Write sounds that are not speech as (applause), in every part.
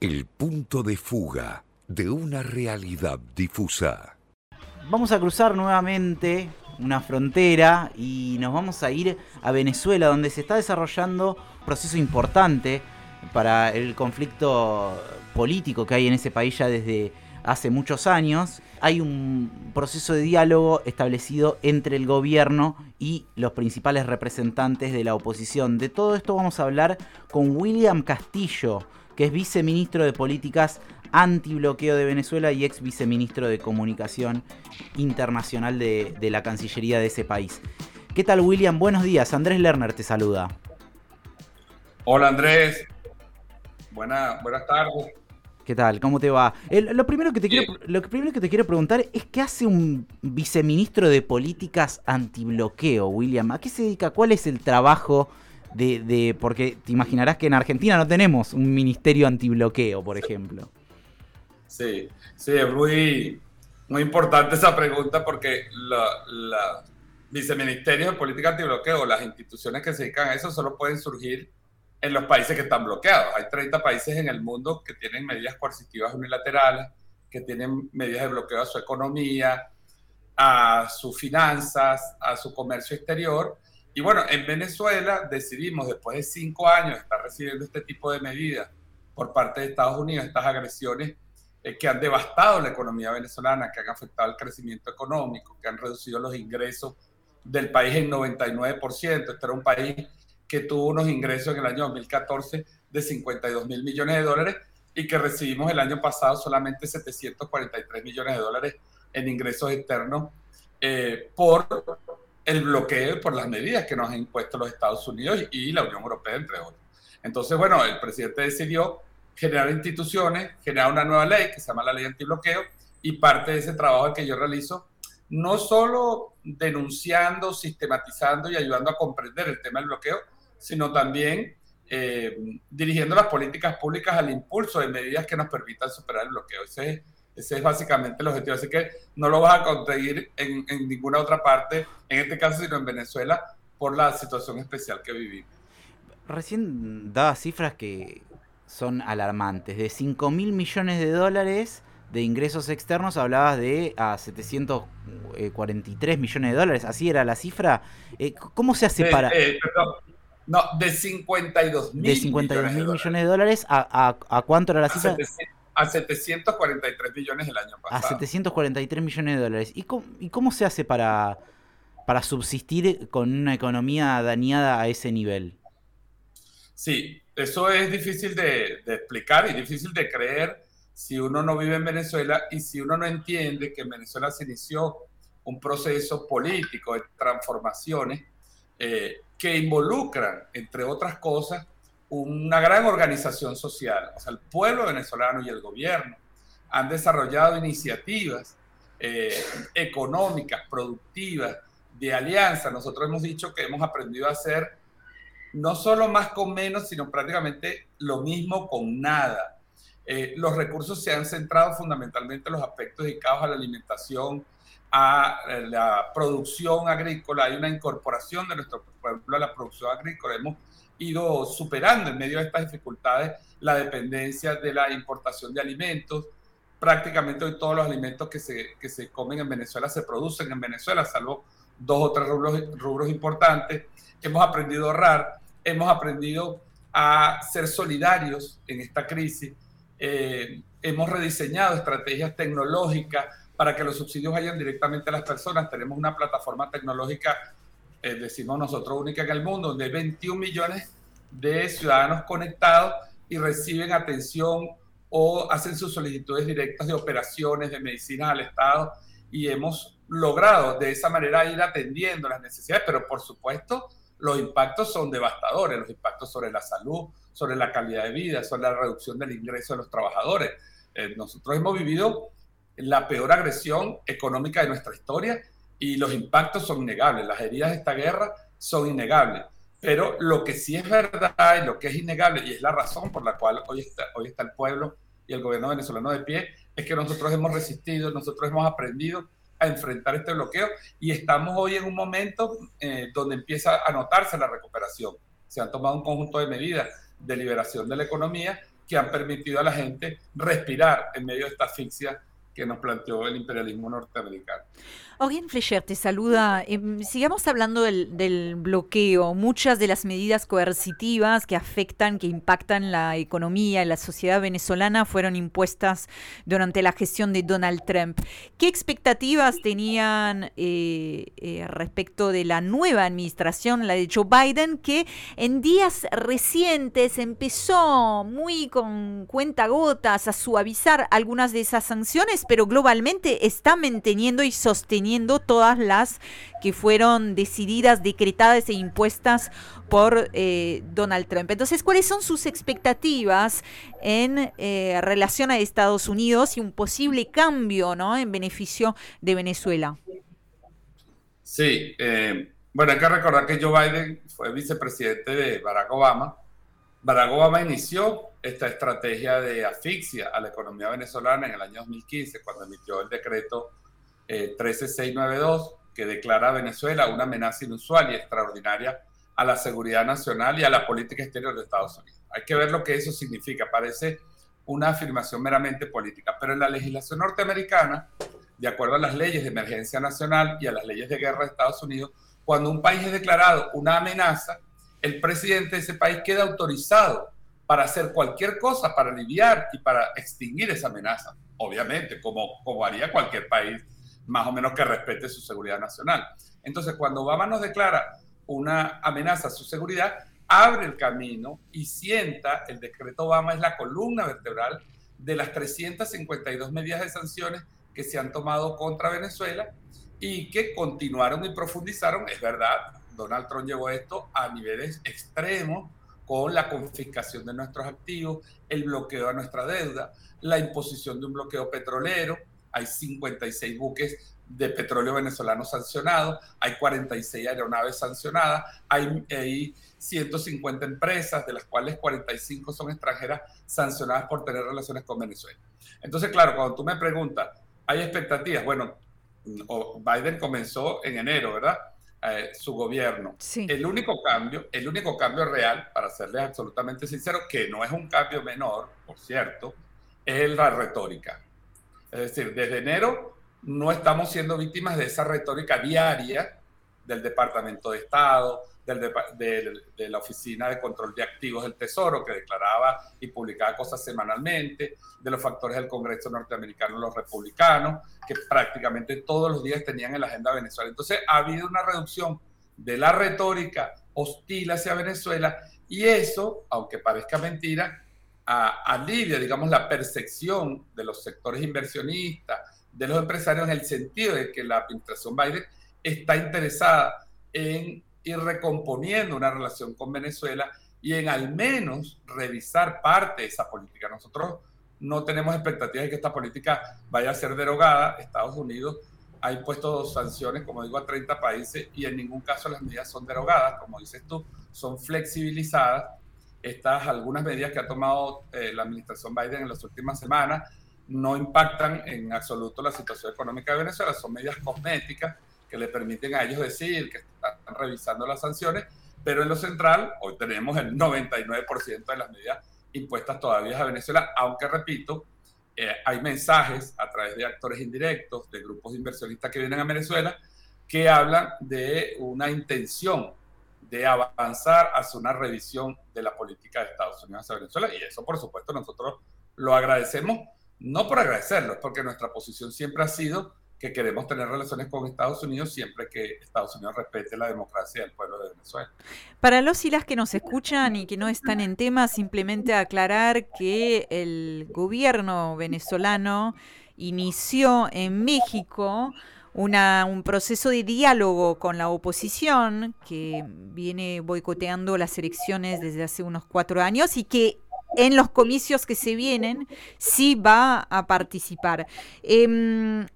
El punto de fuga de una realidad difusa. Vamos a cruzar nuevamente una frontera y nos vamos a ir a Venezuela, donde se está desarrollando un proceso importante para el conflicto político que hay en ese país ya desde hace muchos años. Hay un proceso de diálogo establecido entre el gobierno y los principales representantes de la oposición. De todo esto vamos a hablar con William Castillo, que es viceministro de Políticas Antibloqueo de Venezuela y ex viceministro de Comunicación Internacional de, la Cancillería de ese país. ¿Qué tal, William? Buenos días. Andrés Lerner te saluda. Hola, Andrés. buenas tardes. ¿Qué tal? ¿Cómo te va? lo, primero que te quiero, lo primero que te quiero preguntar es qué hace un viceministro de políticas antibloqueo, William. ¿A qué se dedica? ¿Cuál es el trabajo de, porque te imaginarás que en Argentina no tenemos un ministerio antibloqueo, por ejemplo. Sí, sí, es muy, muy importante esa pregunta porque la, viceministerios de política antibloqueo, las instituciones que se dedican a eso, solo pueden surgir en los países que están bloqueados. Hay 30 países en el mundo que tienen medidas coercitivas unilaterales, que tienen medidas de bloqueo a su economía, a sus finanzas, a su comercio exterior, y bueno, en Venezuela decidimos, después de cinco años, estar recibiendo este tipo de medidas por parte de Estados Unidos, estas agresiones eh, que han devastado la economía venezolana, que han afectado el crecimiento económico, que han reducido los ingresos del país en 99%. Este era un país que tuvo unos ingresos en el año 2014 de 52 mil millones de dólares y que recibimos el año pasado solamente 743 millones de dólares en ingresos externos eh, por el bloqueo por las medidas que nos han impuesto los Estados Unidos y la Unión Europea, entre otros. Entonces, bueno, el presidente decidió generar instituciones, generar una nueva ley que se llama la ley antibloqueo y parte de ese trabajo que yo realizo, no solo denunciando, sistematizando y ayudando a comprender el tema del bloqueo, sino también eh, dirigiendo las políticas públicas al impulso de medidas que nos permitan superar el bloqueo. Ese es ese es básicamente el objetivo. Así que no lo vas a conseguir en, ninguna otra parte, en este caso, sino en Venezuela, por la situación especial que vivimos. Recién daba cifras que son alarmantes. De 5 mil millones de dólares de ingresos externos hablabas de a 743 millones de dólares. ¿Así era la cifra? Eh, ¿Cómo se hace para...? Eh, no, de 52 mil De 52 mil millones, de dólares. ¿A, a, cuánto era la cifra? A 743 millones el año pasado. A 743 millones de dólares. ¿Y cómo, y cómo se hace para, para subsistir con una economía dañada a ese nivel? Sí, eso es difícil de, de, explicar y difícil de creer si uno no vive en Venezuela y si uno no entiende que en Venezuela se inició un proceso político de transformaciones eh, que involucran, entre otras cosas, una gran organización social, o sea, el pueblo venezolano y el gobierno han desarrollado iniciativas eh, económicas, productivas, de alianza. Nosotros hemos dicho que hemos aprendido a hacer no solo más con menos, sino prácticamente lo mismo con nada. Eh, los recursos se han centrado fundamentalmente en los aspectos dedicados a la alimentación, a la producción agrícola. Hay una incorporación de nuestro pueblo a la producción agrícola. Hemos ido superando en medio de estas dificultades la dependencia de la importación de alimentos. Prácticamente hoy todos los alimentos que se, que se comen en Venezuela se producen en Venezuela, salvo dos o tres rubros, rubros importantes. Hemos aprendido a ahorrar, hemos aprendido a ser solidarios en esta crisis. Eh, hemos rediseñado estrategias tecnológicas para que los subsidios vayan directamente a las personas. Tenemos una plataforma tecnológica eh, decimos nosotros, única en el mundo, donde hay 21 millones de ciudadanos conectados y reciben atención o hacen sus solicitudes directas de operaciones, de medicinas al Estado y hemos logrado de esa manera ir atendiendo las necesidades, pero por supuesto los impactos son devastadores, los impactos sobre la salud, sobre la calidad de vida, sobre la reducción del ingreso de los trabajadores. Eh, nosotros hemos vivido la peor agresión económica de nuestra historia y los impactos son innegables. Las heridas de esta guerra son innegables. Pero lo que sí es verdad y lo que es innegable, y es la razón por la cual hoy está, hoy está el pueblo y el gobierno venezolano de pie, es que nosotros hemos resistido, nosotros hemos aprendido a enfrentar este bloqueo y estamos hoy en un momento eh, donde empieza a notarse la recuperación. Se han tomado un conjunto de medidas de liberación de la economía que han permitido a la gente respirar en medio de esta asfixia que nos planteó el imperialismo norteamericano. Origen Fleischer te saluda. Em, sigamos hablando del, bloqueo. Muchas de las medidas coercitivas que afectan, que impactan la economía y la sociedad venezolana fueron impuestas durante la gestión de Donald Trump. ¿Qué expectativas tenían eh, eh, respecto de la nueva administración, la de Joe Biden, que en días recientes empezó muy con cuentagotas a suavizar algunas de esas sanciones, pero globalmente está manteniendo y sosteniendo todas las que fueron decididas, decretadas e impuestas por eh, Donald Trump. Entonces, ¿cuáles son sus expectativas en eh, relación a Estados Unidos y un posible cambio ¿no? en beneficio de Venezuela? Sí, eh, bueno, hay que recordar que Joe Biden fue vicepresidente de Barack Obama. Barack inició esta estrategia de asfixia a la economía venezolana en el año 2015, cuando emitió el decreto 13692, eh, que declara a Venezuela una amenaza inusual y extraordinaria a la seguridad nacional y a la política exterior de Estados Unidos. Hay que ver lo que eso significa. Parece una afirmación meramente política, pero en la legislación norteamericana, de acuerdo a las leyes de emergencia nacional y a las leyes de guerra de Estados Unidos, cuando un país es declarado una amenaza, el presidente de ese país queda autorizado para hacer cualquier cosa para aliviar y para extinguir esa amenaza, obviamente, como, como haría cualquier país más o menos que respete su seguridad nacional. Entonces, cuando Obama nos declara una amenaza a su seguridad, abre el camino y sienta, el decreto Obama es la columna vertebral de las 352 medidas de sanciones que se han tomado contra Venezuela y que continuaron y profundizaron. Es verdad, Donald Trump llevó esto a niveles extremos con la confiscación de nuestros activos, el bloqueo a nuestra deuda, la imposición de un bloqueo petrolero, hay 56 buques de petróleo venezolano sancionados, hay 46 aeronaves sancionadas, hay, 150 empresas, de las cuales 45 son extranjeras sancionadas por tener relaciones con Venezuela. Entonces, claro, cuando tú me preguntas, ¿hay expectativas? Bueno, Biden comenzó en enero, ¿verdad? Eh, su gobierno. El único cambio, el único cambio real, para serles absolutamente sincero, que no es un cambio menor, por cierto, es la retórica. Es decir, desde enero no estamos siendo víctimas de esa retórica diaria del Departamento de Estado, del, de, la Oficina de Control de Activos del Tesoro, que declaraba y publicaba cosas semanalmente, de los factores del Congreso norteamericano, los republicanos, que prácticamente todos los días tenían en la agenda Venezuela. Entonces ha habido una reducción de la retórica hostil hacia Venezuela y eso, aunque parezca mentira, alivia, digamos, la percepción de los sectores inversionistas, de los empresarios, en el sentido de que la administración Biden está interesada en ir recomponiendo una relación con Venezuela y en al menos revisar parte de esa política. Nosotros no tenemos expectativas de que esta política vaya a ser derogada. Estados Unidos ha impuesto sanciones, como digo, a 30 países y en ningún caso las medidas son derogadas, como dices tú, son flexibilizadas estas algunas medidas que ha tomado eh, la administración Biden en las últimas semanas no impactan en absoluto la situación económica de Venezuela, son medidas cosméticas que le permiten a ellos decir que están revisando las sanciones, pero en lo central hoy tenemos el 99% de las medidas impuestas todavía a Venezuela, aunque repito, eh, hay mensajes a través de actores indirectos, de grupos de inversionistas que vienen a Venezuela, que hablan de una intención de avanzar hacia una revisión de la política de Estados Unidos hacia Venezuela. Y eso, por supuesto, nosotros lo agradecemos, no por agradecerlo, porque nuestra posición siempre ha sido que queremos tener relaciones con Estados Unidos siempre que Estados Unidos respete la democracia del pueblo de Venezuela. Para los y las que nos escuchan y que no están en tema, simplemente aclarar que el gobierno venezolano inició en México un proceso de diálogo con la oposición que viene boicoteando las elecciones desde hace unos cuatro años y que en los comicios que se vienen sí va a participar. Em,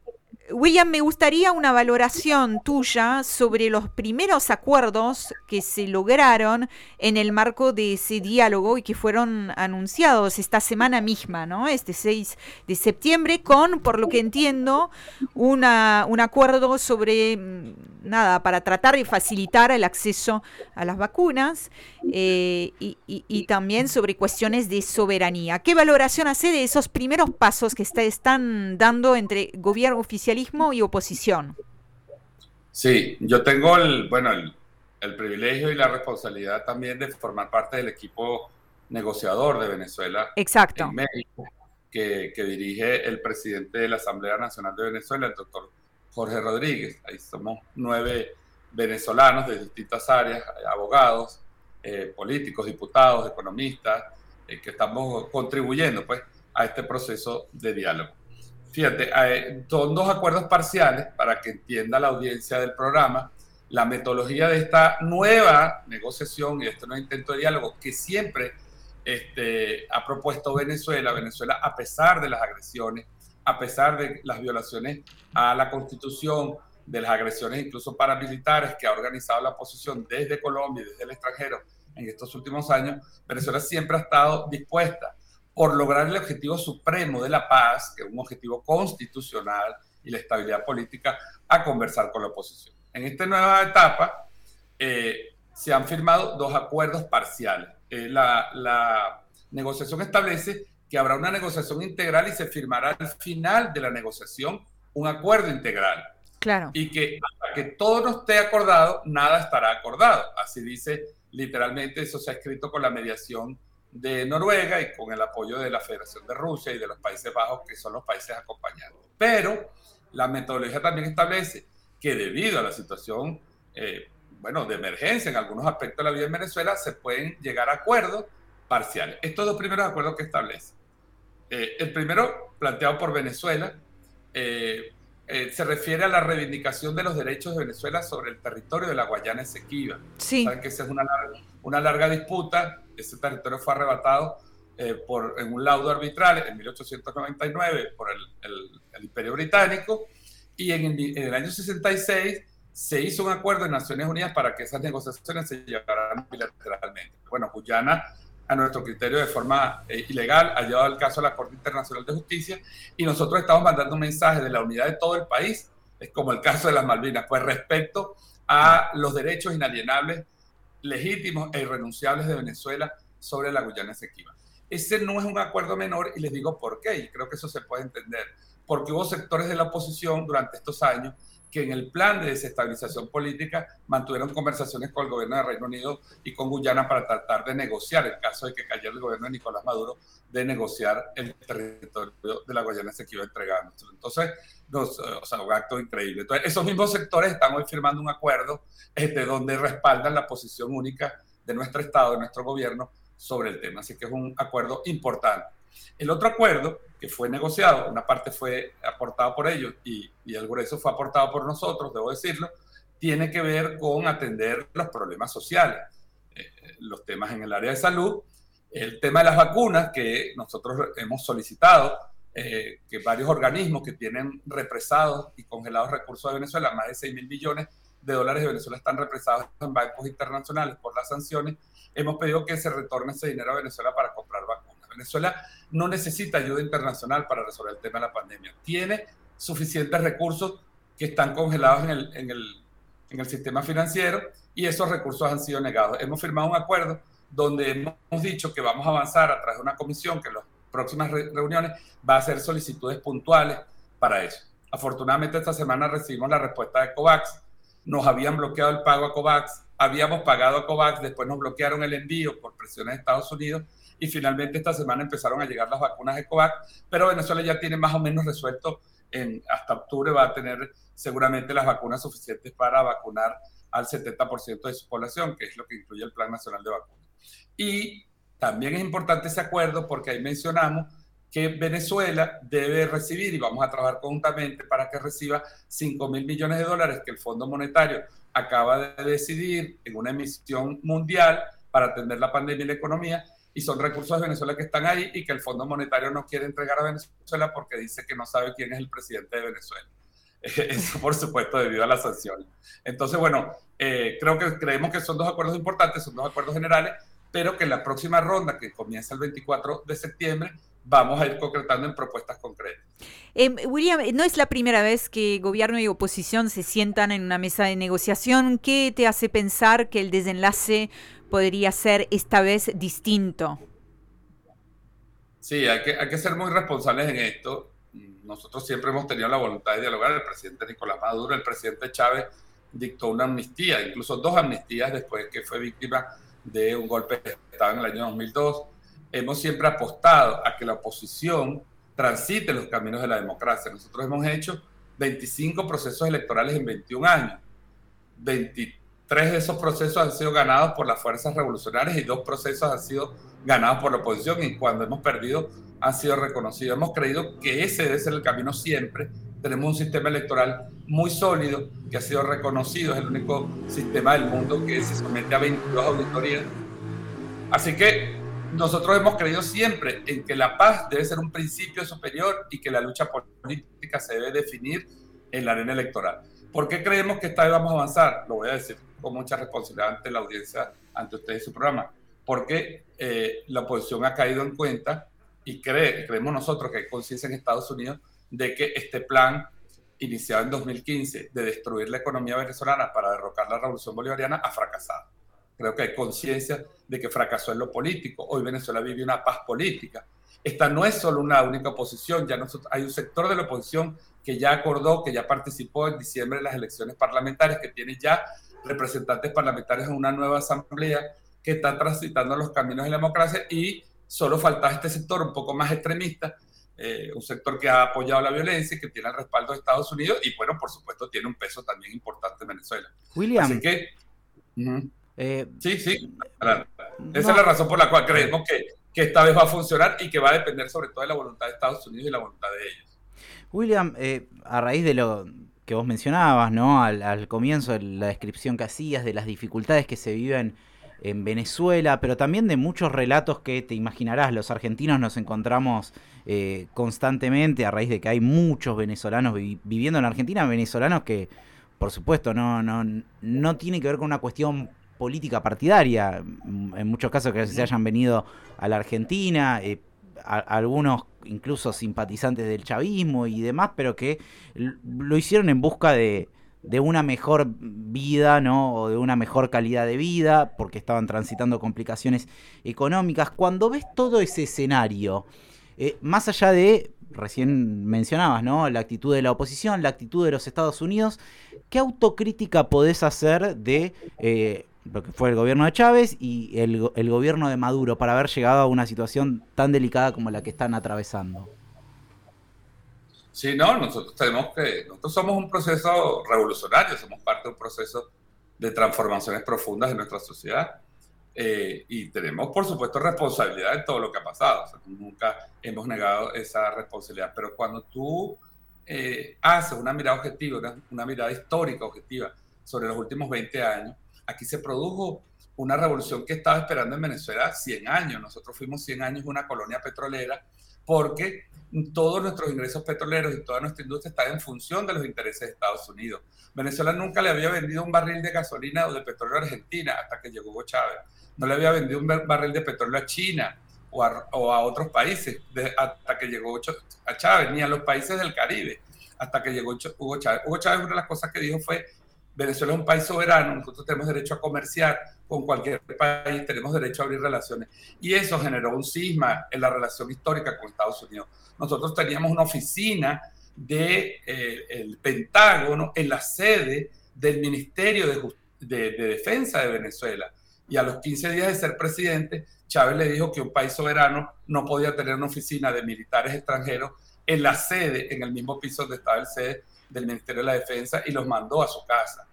William, me gustaría una valoración tuya sobre los primeros acuerdos que se lograron en el marco de ese diálogo y que fueron anunciados esta semana misma, ¿no? Este 6 de septiembre, con, por lo que entiendo, un acuerdo sobre mm, nada, para tratar de facilitar el acceso a las vacunas eh, y, también sobre cuestiones de soberanía. ¿Qué valoración hace de esos primeros pasos que está, están dando entre gobierno, oficialismo y oposición? Sí, yo tengo el, bueno, el, el privilegio y la responsabilidad también de formar parte del equipo negociador de Venezuela Exacto. en México, que, que, dirige el presidente de la Asamblea Nacional de Venezuela, el doctor Jorge Rodríguez. Ahí somos nueve venezolanos de distintas áreas, abogados, eh, políticos, diputados, economistas, eh, que estamos contribuyendo pues, a este proceso de diálogo. Fíjate, eh, son dos acuerdos parciales para que entienda la audiencia del programa la metodología de esta nueva negociación y este nuevo intento de diálogo que siempre este, ha propuesto Venezuela. Venezuela, a pesar de las agresiones, a pesar de las violaciones a la Constitución, de las agresiones incluso paramilitares que ha organizado la oposición desde Colombia y desde el extranjero en estos últimos años, Venezuela siempre ha estado dispuesta por lograr el objetivo supremo de la paz, que es un objetivo constitucional y la estabilidad política, a conversar con la oposición. En esta nueva etapa eh, se han firmado dos acuerdos parciales. Eh, la, la negociación establece que habrá una negociación integral y se firmará al final de la negociación un acuerdo integral. Claro. Y que hasta que todo no esté acordado, nada estará acordado. Así dice literalmente, eso se ha escrito con la mediación de Noruega y con el apoyo de la Federación de Rusia y de los Países Bajos, que son los países acompañados. Pero la metodología también establece que debido a la situación, eh, bueno, de emergencia en algunos aspectos de la vida en Venezuela, se pueden llegar a acuerdos parciales. Estos dos primeros acuerdos que establece. Eh, el primero, planteado por Venezuela, eh, se refiere a la reivindicación de los derechos de Venezuela sobre el territorio de la Guayana Esequiba. Sí. Saben que esa es una larga, una larga disputa. Ese territorio fue arrebatado por, en un laudo arbitral en 1899 por el, el Imperio Británico y en el, año 66 se hizo un acuerdo en Naciones Unidas para que esas negociaciones se llevaran bilateralmente. Bueno, Guyana, a nuestro criterio de forma eh, ilegal, ha llevado el caso a la Corte Internacional de Justicia y nosotros estamos mandando un mensaje de la unidad de todo el país, es como el caso de las Malvinas, pues respecto a los derechos inalienables, legítimos e irrenunciables de Venezuela sobre la Guyana Esequiba. Ese no es un acuerdo menor y les digo por qué, y creo que eso se puede entender porque hubo sectores de la oposición durante estos años que en el plan de desestabilización política mantuvieron conversaciones con el gobierno de Reino Unido y con Guyana para tratar de negociar, en caso de que cayera el gobierno de Nicolás Maduro, de negociar el territorio de la Guayana se iba entregando. Entonces, o sea, un acto increíble. Entonces, esos mismos sectores están hoy firmando un acuerdo este, donde respaldan la posición única de nuestro Estado, de nuestro gobierno, sobre el tema. Así que es un acuerdo importante. El otro acuerdo que fue negociado, una parte fue aportada por ellos y, y el grueso fue aportado por nosotros, debo decirlo, tiene que ver con atender los problemas sociales, eh, los temas en el área de salud, el tema de las vacunas que nosotros hemos solicitado, eh, que varios organismos que tienen represados y congelados recursos de Venezuela, más de 6 mil millones de dólares de Venezuela están represados en bancos internacionales por las sanciones, hemos pedido que se retorne ese dinero a Venezuela para comprar vacunas. Venezuela no necesita ayuda internacional para resolver el tema de la pandemia. Tiene suficientes recursos que están congelados en el, en el, en el sistema financiero y esos recursos han sido negados. Hemos firmado un acuerdo donde hemos dicho que vamos a avanzar a través de una comisión que en las próximas reuniones va a hacer solicitudes puntuales para eso. Afortunadamente esta semana recibimos la respuesta de COVAX. Nos habían bloqueado el pago a COVAX, habíamos pagado a COVAX, después nos bloquearon el envío por presiones de Estados Unidos y finalmente esta semana empezaron a llegar las vacunas de COVAX, pero Venezuela ya tiene más o menos resuelto, en, hasta octubre va a tener seguramente las vacunas suficientes para vacunar al 70% de su población, que es lo que incluye el Plan Nacional de Vacunas. Y también es importante ese acuerdo porque ahí mencionamos que Venezuela debe recibir, y vamos a trabajar conjuntamente para que reciba 5 mil millones de dólares que el Fondo Monetario acaba de decidir en una emisión mundial para atender la pandemia y la economía, y son recursos de Venezuela que están ahí y que el Fondo Monetario no quiere entregar a Venezuela porque dice que no sabe quién es el presidente de Venezuela. (laughs) Eso, por supuesto, debido a las sanciones. Entonces, bueno, eh, creo que creemos que son dos acuerdos importantes, son dos acuerdos generales, pero que en la próxima ronda, que comienza el 24 de septiembre, vamos a ir concretando en propuestas concretas. Eh, William, no es la primera vez que gobierno y oposición se sientan en una mesa de negociación. ¿Qué te hace pensar que el desenlace podría ser esta vez distinto? Sí, hay que, ser muy responsables en esto. Nosotros siempre hemos tenido la voluntad de dialogar. El presidente Nicolás Maduro, el presidente Chávez dictó una amnistía, incluso dos amnistías después que fue víctima de un golpe de Estado en el año 2002. Hemos siempre apostado a que la oposición transite los caminos de la democracia. Nosotros hemos hecho 25 procesos electorales en 21 años. 23 de esos procesos han sido ganados por las fuerzas revolucionarias y dos procesos han sido ganados por la oposición y cuando hemos perdido han sido reconocidos. Hemos creído que ese debe ser el camino siempre. Tenemos un sistema electoral muy sólido que ha sido reconocido, es el único sistema del mundo que se somete a 22 auditorías. Así que nosotros hemos creído siempre en que la paz debe ser un principio superior y que la lucha política se debe definir en la arena electoral. ¿Por qué creemos que esta vez vamos a avanzar? Lo voy a decir con mucha responsabilidad ante la audiencia, ante ustedes y su programa. Porque eh, la oposición ha caído en cuenta y cree, creemos nosotros que hay conciencia en Estados Unidos de que este plan iniciado en 2015 de destruir la economía venezolana para derrocar la revolución bolivariana ha fracasado Creo que hay conciencia de que fracasó en lo político. Hoy Venezuela vive una paz política. Esta no es solo una única oposición, ya hay un sector de la oposición que ya acordó, que ya participó en diciembre en las elecciones parlamentarias, que tiene ya representantes parlamentarios en una nueva asamblea que está transitando los caminos de la democracia y solo falta este sector un poco más extremista, eh, un sector que ha apoyado la violencia y que tiene el respaldo de Estados Unidos y bueno, por supuesto tiene un peso también importante en Venezuela. William. Así que... Eh, sí, sí. Esa es la razón por la cual creemos que, que, esta vez va a funcionar y que va a depender sobre todo de la voluntad de Estados Unidos y la voluntad de ellos. William, eh, a raíz de lo que vos mencionabas, ¿no? Al, comienzo, de la descripción que hacías de las dificultades que se viven en Venezuela, pero también de muchos relatos que te imaginarás, los argentinos nos encontramos eh, constantemente a raíz de que hay muchos venezolanos viviendo en Argentina, venezolanos que, por supuesto, no, no, no tiene que ver con una cuestión política partidaria, en muchos casos que se hayan venido a la Argentina, eh, algunos incluso simpatizantes del chavismo y demás, pero que lo hicieron en busca de, una mejor vida, ¿no? O de una mejor calidad de vida, porque estaban transitando complicaciones económicas. Cuando ves todo ese escenario, eh, más allá de, recién mencionabas, ¿no? La actitud de la oposición, la actitud de los Estados Unidos, ¿qué autocrítica podés hacer de eh, lo que fue el gobierno de Chávez y el, el, gobierno de Maduro para haber llegado a una situación tan delicada como la que están atravesando. Sí, no, nosotros tenemos que, nosotros somos un proceso revolucionario, somos parte de un proceso de transformaciones profundas en nuestra sociedad eh, y tenemos, por supuesto, responsabilidad en todo lo que ha pasado. nunca hemos negado esa responsabilidad, pero cuando tú eh, haces una mirada objetiva, una, una mirada histórica objetiva sobre los últimos 20 años, Aquí se produjo una revolución que estaba esperando en Venezuela 100 años. Nosotros fuimos 100 años una colonia petrolera porque todos nuestros ingresos petroleros y toda nuestra industria está en función de los intereses de Estados Unidos. Venezuela nunca le había vendido un barril de gasolina o de petróleo a Argentina hasta que llegó Hugo Chávez. No le había vendido un barril de petróleo a China o a, otros países hasta que llegó a Chávez, ni a los países del Caribe hasta que llegó Hugo Chávez. Hugo Chávez una de las cosas que dijo fue Venezuela es un país soberano, nosotros tenemos derecho a comerciar con cualquier país, tenemos derecho a abrir relaciones. Y eso generó un cisma en la relación histórica con Estados Unidos. Nosotros teníamos una oficina del de, eh, Pentágono en la sede del Ministerio de, de Defensa de Venezuela. Y a los 15 días de ser presidente, Chávez le dijo que un país soberano no podía tener una oficina de militares extranjeros en la sede, en el mismo piso donde estaba el sede del Ministerio de la Defensa y los mandó a su casa.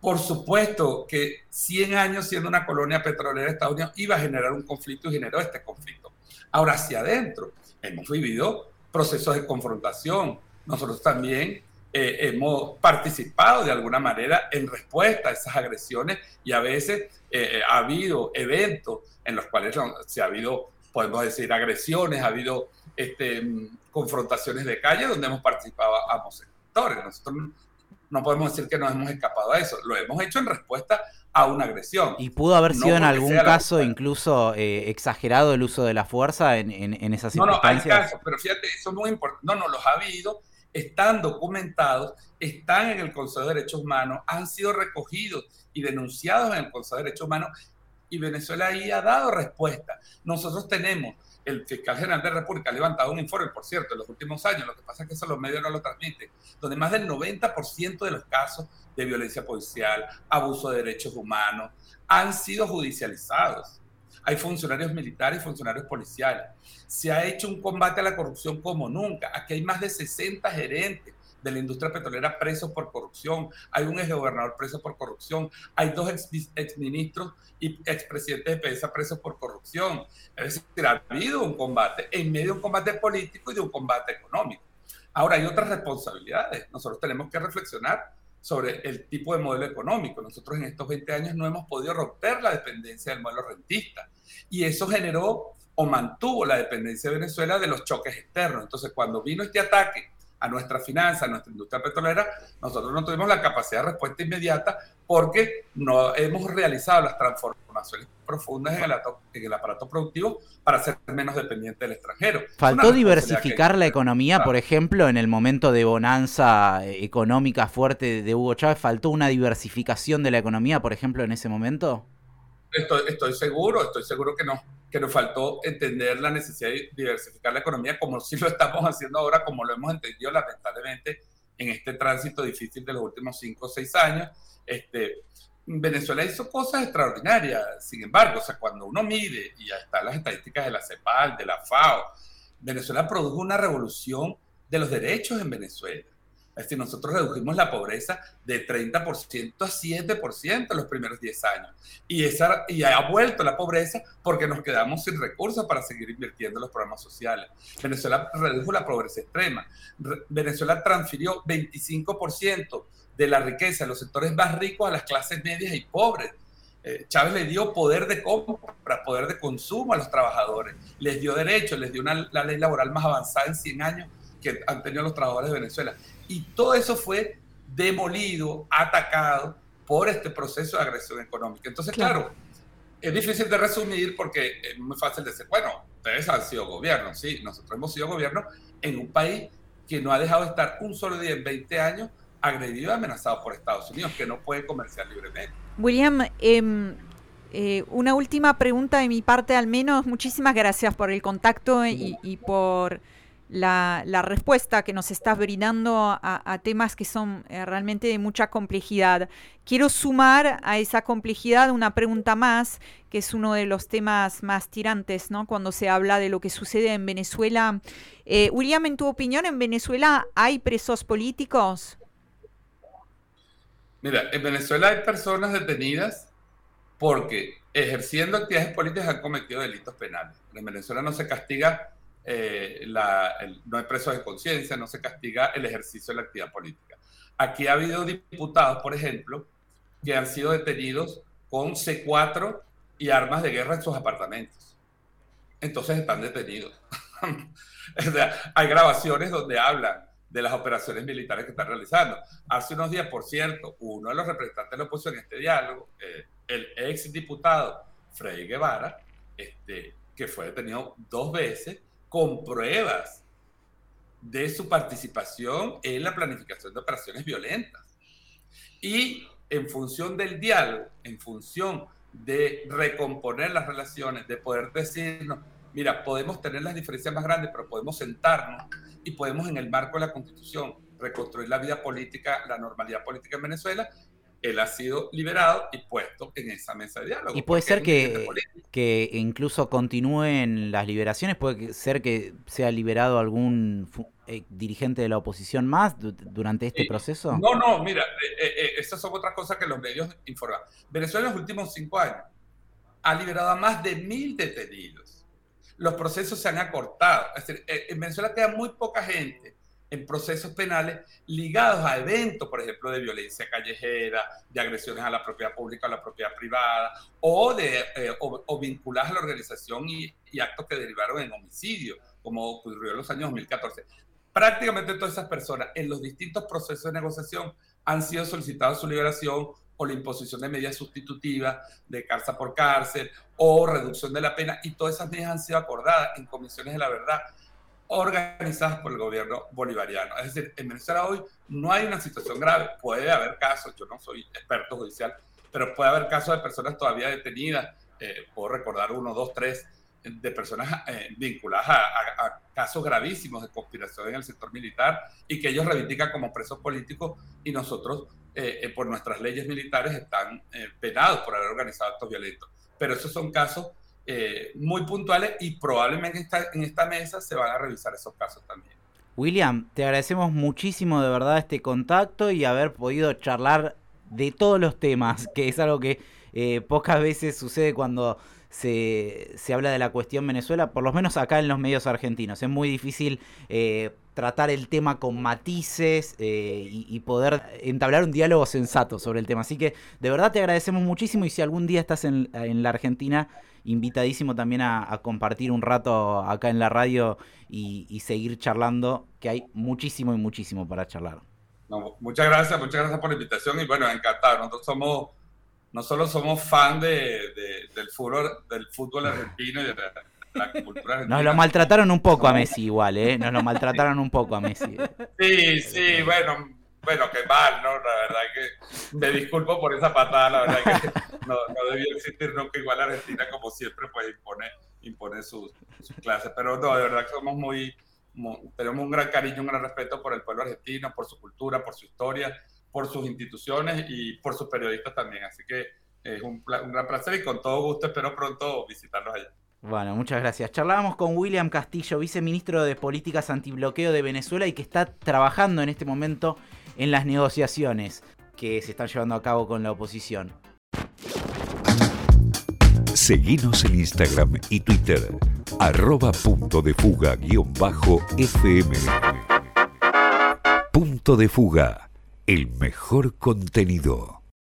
Por supuesto que 100 años siendo una colonia petrolera de Estados Unidos iba a generar un conflicto y generó este conflicto. Ahora hacia adentro hemos vivido procesos de confrontación. Nosotros también eh, hemos participado de alguna manera en respuesta a esas agresiones y a veces eh, eh, ha habido eventos en los cuales se ha habido, podemos decir, agresiones, ha habido este, confrontaciones de calle donde hemos participado ambos nosotros no podemos decir que nos hemos escapado a eso. Lo hemos hecho en respuesta a una agresión. Y pudo haber sido en algún caso incluso eh, exagerado el uso de la fuerza en, en, esas circunstancias. No, no, hay casos, pero fíjate, eso es muy importante. No, no, los ha habido, están documentados, están en el Consejo de Derechos Humanos, han sido recogidos y denunciados en el Consejo de Derechos Humanos y Venezuela ahí ha dado respuesta. Nosotros tenemos, el fiscal general de la República ha levantado un informe, por cierto, en los últimos años, lo que pasa es que eso los medios no lo transmiten, donde más del 90% de los casos de violencia policial, abuso de derechos humanos, han sido judicializados. Hay funcionarios militares y funcionarios policiales. Se ha hecho un combate a la corrupción como nunca. Aquí hay más de 60 gerentes de la industria petrolera presos por corrupción, hay un exgobernador preso por corrupción, hay dos exministros y expresidentes de PESA presos por corrupción. Es decir, ha habido un combate en medio de un combate político y de un combate económico. Ahora hay otras responsabilidades. Nosotros tenemos que reflexionar sobre el tipo de modelo económico. Nosotros en estos 20 años no hemos podido romper la dependencia del modelo rentista y eso generó o mantuvo la dependencia de Venezuela de los choques externos. Entonces, cuando vino este ataque a nuestra finanza, a nuestra industria petrolera, nosotros no tuvimos la capacidad de respuesta inmediata porque no hemos realizado las transformaciones profundas en el, en el aparato productivo para ser menos dependiente del extranjero. ¿Faltó diversificar la economía, por ejemplo, en el momento de bonanza económica fuerte de Hugo Chávez? ¿Faltó una diversificación de la economía, por ejemplo, en ese momento? Estoy, estoy seguro, estoy seguro que no que nos faltó entender la necesidad de diversificar la economía como si lo estamos (laughs) haciendo ahora, como lo hemos entendido lamentablemente en este tránsito difícil de los últimos cinco o seis años. Este, Venezuela hizo cosas extraordinarias, sin embargo, o sea, cuando uno mide, y ya están las estadísticas de la CEPAL, de la FAO, Venezuela produjo una revolución de los derechos en Venezuela. Es decir, nosotros redujimos la pobreza de 30% a 7% en los primeros 10 años. Y, esa, y ha vuelto la pobreza porque nos quedamos sin recursos para seguir invirtiendo en los programas sociales. Venezuela redujo la pobreza extrema. Venezuela transfirió 25% de la riqueza de los sectores más ricos a las clases medias y pobres. Eh, Chávez le dio poder de compra, poder de consumo a los trabajadores, les dio derechos, les dio una, la ley laboral más avanzada en 100 años que han tenido los trabajadores de Venezuela. Y todo eso fue demolido, atacado por este proceso de agresión económica. Entonces, claro, es difícil de resumir porque es muy fácil decir, bueno, ustedes han sido gobierno, sí, nosotros hemos sido gobierno en un país que no ha dejado de estar un solo día en 20 años agredido y amenazado por Estados Unidos, que no puede comerciar libremente. William, em, eh, una última pregunta de mi parte al menos. Muchísimas gracias por el contacto y por la, respuesta que nos estás brindando a, temas que son eh, realmente de mucha complejidad. Quiero sumar a esa complejidad una pregunta más, que es uno de los temas más tirantes, ¿no? Cuando se habla de lo que sucede en Venezuela. Eh, William, en tu opinión, ¿en Venezuela hay presos políticos? Mira, en Venezuela hay personas detenidas porque ejerciendo actividades políticas han cometido delitos penales. En Venezuela no se castiga eh, no hay presos de conciencia, no se castiga el ejercicio de la actividad política. Aquí ha habido diputados, por ejemplo, que han sido detenidos con C4 y armas de guerra en sus apartamentos. Entonces están detenidos. (laughs) hay grabaciones donde hablan de las operaciones militares que están realizando. Hace unos días, por cierto, uno de los representantes de la oposición en este diálogo, eh, el ex diputado Freddy Guevara, este, que fue detenido dos veces, con pruebas de su participación en la planificación de operaciones violentas. Y en función del diálogo, en función de recomponer las relaciones, de poder decirnos, mira, podemos tener las diferencias más grandes, pero podemos sentarnos y podemos en el marco de la constitución reconstruir la vida política, la normalidad política en Venezuela él ha sido liberado y puesto en esa mesa de diálogo. Y puede ser que, que incluso continúen las liberaciones, puede ser que sea liberado algún eh, dirigente de la oposición más durante este proceso. No, no, mira, eh, eh, esas son otras cosas que los medios informan. Venezuela en los últimos cinco años ha liberado a más de mil detenidos. Los procesos se han acortado. Es decir, en Venezuela queda muy poca gente en procesos penales ligados a eventos, por ejemplo, de violencia callejera, de agresiones a la propiedad pública, a la propiedad privada, o, de, eh, o, vinculadas a la organización y, actos que derivaron en homicidio, como ocurrió en los años 2014. prácticamente todas esas personas en los distintos procesos de negociación han sido solicitados su liberación o la imposición de medidas sustitutivas de cárcel por cárcel o reducción de la pena y todas esas medidas han sido acordadas en comisiones de la verdad organizadas por el gobierno bolivariano. Es decir, en Venezuela hoy no hay una situación grave. Puede haber casos, yo no soy experto judicial, pero puede haber casos de personas todavía detenidas. Eh, puedo recordar uno, dos, tres de personas eh, vinculadas a, casos gravísimos de conspiración en el sector militar y que ellos reivindican como presos políticos y nosotros, eh, por nuestras leyes militares, están penados por haber organizado actos violentos. Pero esos son casos eh, muy puntuales y probablemente en esta mesa se van a revisar esos casos también. William, te agradecemos muchísimo de verdad este contacto y haber podido charlar de todos los temas, que es algo que eh, pocas veces sucede cuando se, se, habla de la cuestión Venezuela, por lo menos acá en los medios argentinos. Es muy difícil eh, tratar el tema con matices y, y, poder entablar un diálogo sensato sobre el tema. Así que de verdad te agradecemos muchísimo y si algún día estás en, en la Argentina invitadísimo también a, compartir un rato acá en la radio y, seguir charlando, que hay muchísimo y muchísimo para charlar. muchas gracias, muchas gracias por la invitación y bueno, encantado. Nosotros somos, no solo somos fan de, del, fútbol, del fútbol argentino y de la, cultura argentina. Nos lo maltrataron un poco a Messi igual, ¿eh? Nos lo maltrataron un poco a Messi. Sí, sí, bueno, bueno, qué mal, ¿no? La verdad que me disculpo por esa patada, la verdad que no, no debió existir nunca igual Argentina como siempre pues impone, impone sus, clases, pero no, de verdad que somos muy, tenemos un gran cariño, un gran respeto por el pueblo argentino, por su cultura, por su historia, por sus instituciones y por sus periodistas también, así que es un, un gran placer y con todo gusto espero pronto visitarlos allá. Bueno, muchas gracias. Charlábamos con William Castillo, viceministro de Políticas Antibloqueo de Venezuela y que está trabajando en este momento en las negociaciones que se están llevando a cabo con la oposición. Seguinos en Instagram y Twitter, arroba punto de fuga guion bajo FM. Punto de fuga, el mejor contenido.